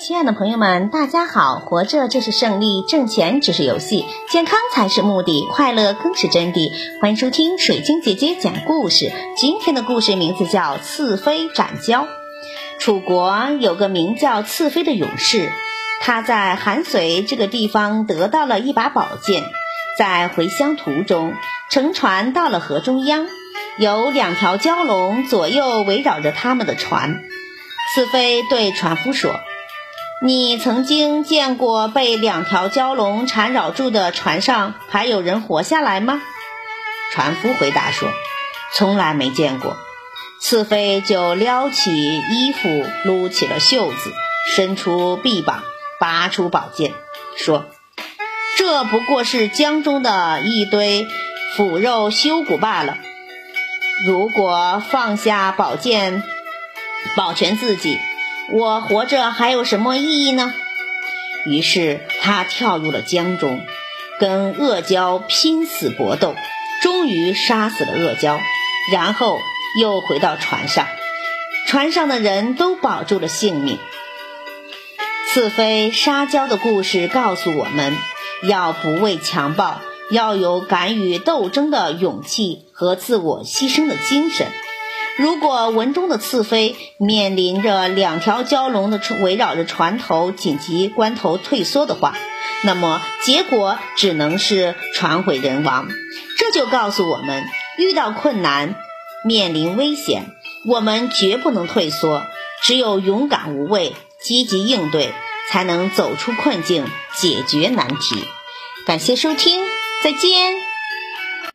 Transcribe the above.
亲爱的朋友们，大家好！活着就是胜利，挣钱只是游戏，健康才是目的，快乐更是真谛。欢迎收听水晶姐姐讲故事。今天的故事名字叫《刺飞斩蛟》。楚国有个名叫刺飞的勇士，他在韩遂这个地方得到了一把宝剑，在回乡途中，乘船到了河中央，有两条蛟龙左右围绕着他们的船。刺飞对船夫说。你曾经见过被两条蛟龙缠绕住的船上还有人活下来吗？船夫回答说：“从来没见过。”刺飞就撩起衣服，撸起了袖子，伸出臂膀，拔出宝剑，说：“这不过是江中的一堆腐肉朽骨罢了。如果放下宝剑，保全自己。”我活着还有什么意义呢？于是他跳入了江中，跟恶蛟拼死搏斗，终于杀死了恶蛟，然后又回到船上，船上的人都保住了性命。刺飞杀蛟的故事告诉我们要不畏强暴，要有敢于斗争的勇气和自我牺牲的精神。如果文中的刺飞面临着两条蛟龙的围绕着船头，紧急关头退缩的话，那么结果只能是船毁人亡。这就告诉我们，遇到困难、面临危险，我们绝不能退缩，只有勇敢无畏、积极应对，才能走出困境，解决难题。感谢收听，再见。